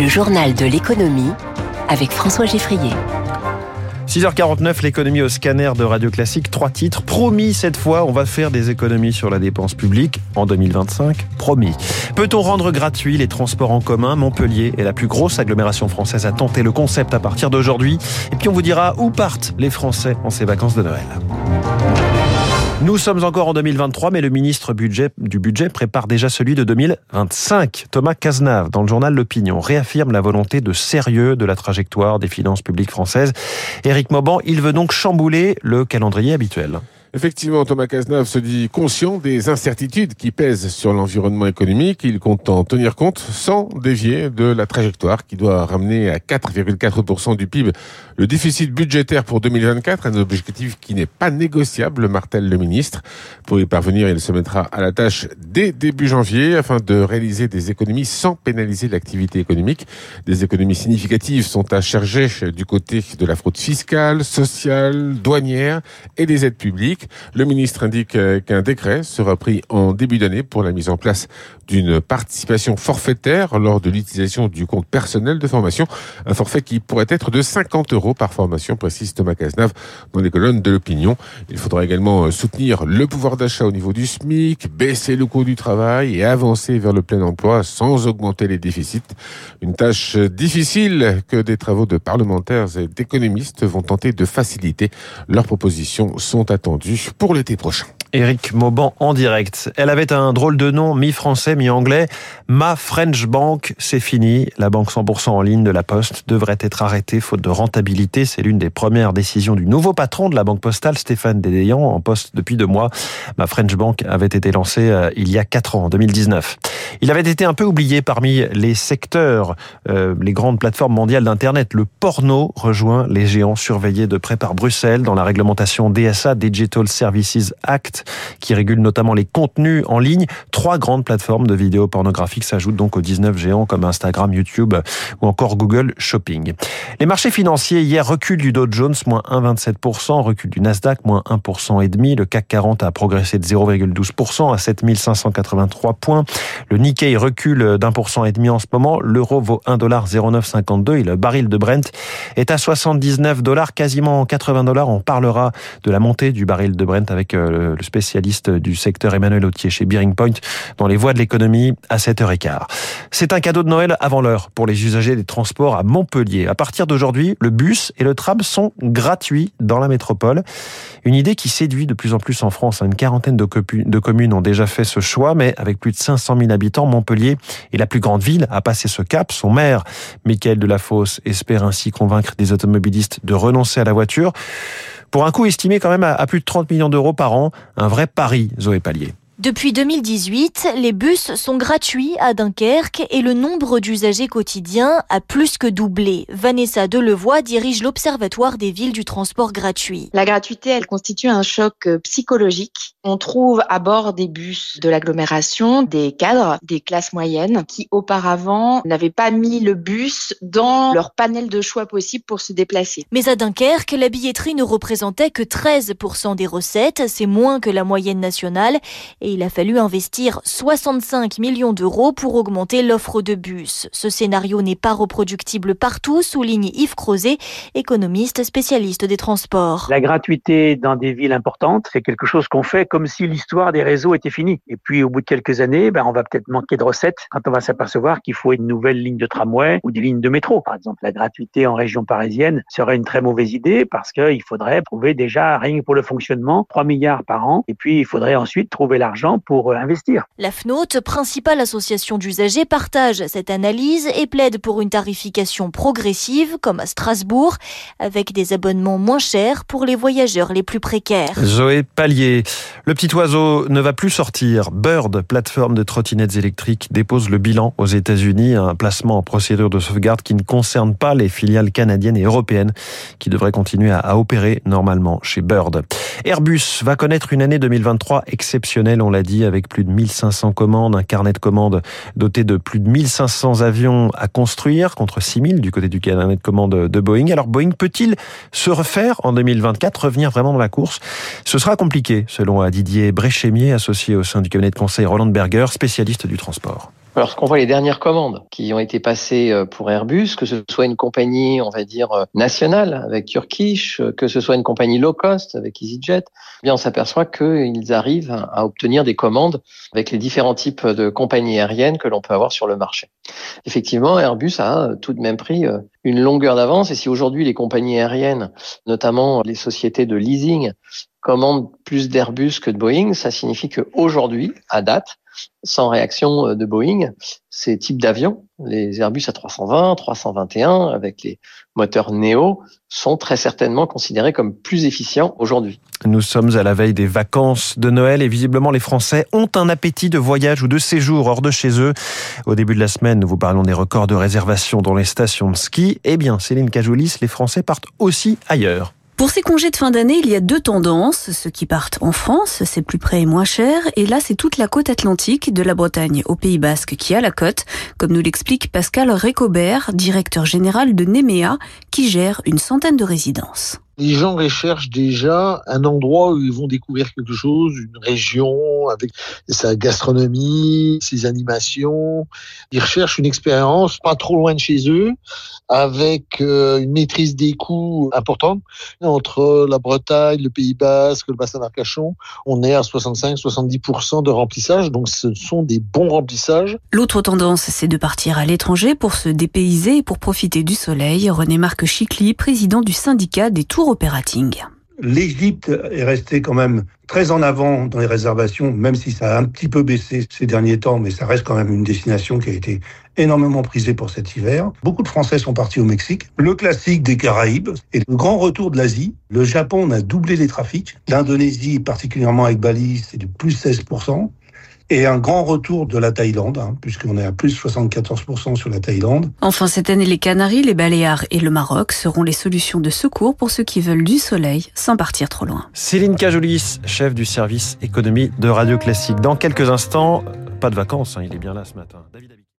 Le journal de l'économie avec François Geffrier. 6h49, l'économie au scanner de Radio Classique. Trois titres. Promis, cette fois, on va faire des économies sur la dépense publique en 2025. Promis. Peut-on rendre gratuit les transports en commun? Montpellier est la plus grosse agglomération française à tenter le concept à partir d'aujourd'hui. Et puis on vous dira où partent les Français en ces vacances de Noël. Nous sommes encore en 2023, mais le ministre du budget prépare déjà celui de 2025. Thomas Cazenave, dans le journal L'Opinion, réaffirme la volonté de sérieux de la trajectoire des finances publiques françaises. Éric Mauban, il veut donc chambouler le calendrier habituel. Effectivement, Thomas Cazenave se dit conscient des incertitudes qui pèsent sur l'environnement économique. Il compte en tenir compte sans dévier de la trajectoire qui doit ramener à 4,4% du PIB le déficit budgétaire pour 2024, un objectif qui n'est pas négociable, martèle le ministre. Pour y parvenir, il se mettra à la tâche dès début janvier afin de réaliser des économies sans pénaliser l'activité économique. Des économies significatives sont à charger du côté de la fraude fiscale, sociale, douanière et des aides publiques. Le ministre indique euh, qu'un décret sera pris en début d'année pour la mise en place d'une participation forfaitaire lors de l'utilisation du compte personnel de formation. Un forfait qui pourrait être de 50 euros par formation, précise Thomas Cazenave dans les colonnes de l'opinion. Il faudra également euh, soutenir le pouvoir d'achat au niveau du SMIC, baisser le coût du travail et avancer vers le plein emploi sans augmenter les déficits. Une tâche difficile que des travaux de parlementaires et d'économistes vont tenter de faciliter. Leurs propositions sont attendues pour l'été prochain. Eric Mauban en direct. Elle avait un drôle de nom, mi-français, mi-anglais. Ma French Bank, c'est fini. La banque 100% en ligne de la Poste devrait être arrêtée faute de rentabilité. C'est l'une des premières décisions du nouveau patron de la banque postale, Stéphane Dédéan, en poste depuis deux mois. Ma French Bank avait été lancée euh, il y a quatre ans, en 2019. Il avait été un peu oublié parmi les secteurs, euh, les grandes plateformes mondiales d'Internet. Le porno rejoint les géants surveillés de près par Bruxelles dans la réglementation DSA, Digital Services Act, qui régule notamment les contenus en ligne. Trois grandes plateformes de vidéos pornographiques s'ajoutent donc aux 19 géants comme Instagram, YouTube ou encore Google Shopping. Les marchés financiers hier recul du Dow Jones moins 1,27%, recul du Nasdaq moins 1% et demi. Le CAC 40 a progressé de 0,12% à 7583 points. Le Nikkei recule d'un pour cent et demi en ce moment. L'euro vaut 1,0952 et le baril de Brent est à 79 dollars, quasiment 80 dollars. On parlera de la montée du baril de Brent avec euh, le spécialiste du secteur Emmanuel Autier chez Bearing Point dans les voies de l'économie à 7h15. C'est un cadeau de Noël avant l'heure pour les usagers des transports à Montpellier. À partir d'aujourd'hui, le bus et le tram sont gratuits dans la métropole. Une idée qui séduit de plus en plus en France. Une quarantaine de communes ont déjà fait ce choix, mais avec plus de 500 000 habitants, Montpellier est la plus grande ville à passer ce cap. Son maire, Michael Delafosse, espère ainsi convaincre des automobilistes de renoncer à la voiture pour un coût estimé quand même à plus de 30 millions d'euros par an. Un vrai pari, Zoé Pallier. Depuis 2018, les bus sont gratuits à Dunkerque et le nombre d'usagers quotidiens a plus que doublé. Vanessa Delevoye dirige l'Observatoire des villes du transport gratuit. La gratuité, elle constitue un choc euh, psychologique. On trouve à bord des bus de l'agglomération des cadres, des classes moyennes qui auparavant n'avaient pas mis le bus dans leur panel de choix possible pour se déplacer. Mais à Dunkerque, la billetterie ne représentait que 13% des recettes, c'est moins que la moyenne nationale et il a fallu investir 65 millions d'euros pour augmenter l'offre de bus. Ce scénario n'est pas reproductible partout, souligne Yves Crozet, économiste spécialiste des transports. La gratuité dans des villes importantes, c'est quelque chose qu'on fait comme si l'histoire des réseaux était finie. Et puis au bout de quelques années, ben, on va peut-être manquer de recettes quand on va s'apercevoir qu'il faut une nouvelle ligne de tramway ou des lignes de métro. Par exemple, la gratuité en région parisienne serait une très mauvaise idée parce qu'il faudrait trouver déjà, rien que pour le fonctionnement, 3 milliards par an. Et puis il faudrait ensuite trouver l'argent pour euh, investir. La FNOT, principale association d'usagers, partage cette analyse et plaide pour une tarification progressive, comme à Strasbourg, avec des abonnements moins chers pour les voyageurs les plus précaires. Zoé Pallier, le petit oiseau ne va plus sortir. Bird, plateforme de trottinettes électriques, dépose le bilan aux États-Unis, un placement en procédure de sauvegarde qui ne concerne pas les filiales canadiennes et européennes qui devraient continuer à opérer normalement chez Bird. Airbus va connaître une année 2023 exceptionnelle, on l'a dit, avec plus de 1500 commandes, un carnet de commandes doté de plus de 1500 avions à construire, contre 6000 du côté du carnet de commandes de Boeing. Alors Boeing peut-il se refaire en 2024, revenir vraiment dans la course? Ce sera compliqué, selon Didier Bréchémier, associé au sein du cabinet de conseil Roland Berger, spécialiste du transport. Lorsqu'on voit les dernières commandes qui ont été passées euh, pour Airbus, que ce soit une compagnie, on va dire, euh, nationale avec Turkish, euh, que ce soit une compagnie low cost avec EasyJet, eh bien on s'aperçoit qu'ils arrivent à obtenir des commandes avec les différents types de compagnies aériennes que l'on peut avoir sur le marché. Effectivement, Airbus a tout de même pris une longueur d'avance et si aujourd'hui les compagnies aériennes, notamment les sociétés de leasing, commandent plus d'Airbus que de Boeing, ça signifie qu'aujourd'hui, à date, sans réaction euh, de Boeing, ces types d'avions, les Airbus A320, 321, avec les moteurs Neo, sont très certainement considérés comme plus efficients aujourd'hui. Nous sommes à la veille des vacances de Noël et visiblement les Français ont un appétit de voyage ou de séjour hors de chez eux. Au début de la semaine, nous vous parlons des records de réservation dans les stations de ski. Eh bien, Céline Cajoulis, les Français partent aussi ailleurs. Pour ces congés de fin d'année, il y a deux tendances. Ceux qui partent en France, c'est plus près et moins cher. Et là, c'est toute la côte atlantique, de la Bretagne au Pays Basque, qui a la côte, comme nous l'explique Pascal Récobert, directeur général de Nemea, qui gère une centaine de résidences les gens recherchent déjà un endroit où ils vont découvrir quelque chose, une région avec sa gastronomie, ses animations. Ils recherchent une expérience pas trop loin de chez eux, avec euh, une maîtrise des coûts importante. Entre la Bretagne, le Pays Basque, le bassin d'Arcachon, on est à 65-70% de remplissage, donc ce sont des bons remplissages. L'autre tendance, c'est de partir à l'étranger pour se dépayser et pour profiter du soleil. René Marc Chicly, président du syndicat des tours L'Égypte est restée quand même très en avant dans les réservations, même si ça a un petit peu baissé ces derniers temps, mais ça reste quand même une destination qui a été énormément prisée pour cet hiver. Beaucoup de Français sont partis au Mexique. Le classique des Caraïbes et le grand retour de l'Asie. Le Japon, on a doublé les trafics. L'Indonésie, particulièrement avec Bali, c'est du plus 16% et un grand retour de la Thaïlande, hein, puisqu'on est à plus 74% sur la Thaïlande. Enfin, cette année, les Canaries, les Baléares et le Maroc seront les solutions de secours pour ceux qui veulent du soleil sans partir trop loin. Céline Cajolis, chef du service économie de Radio Classique. Dans quelques instants, pas de vacances, hein, il est bien là ce matin. David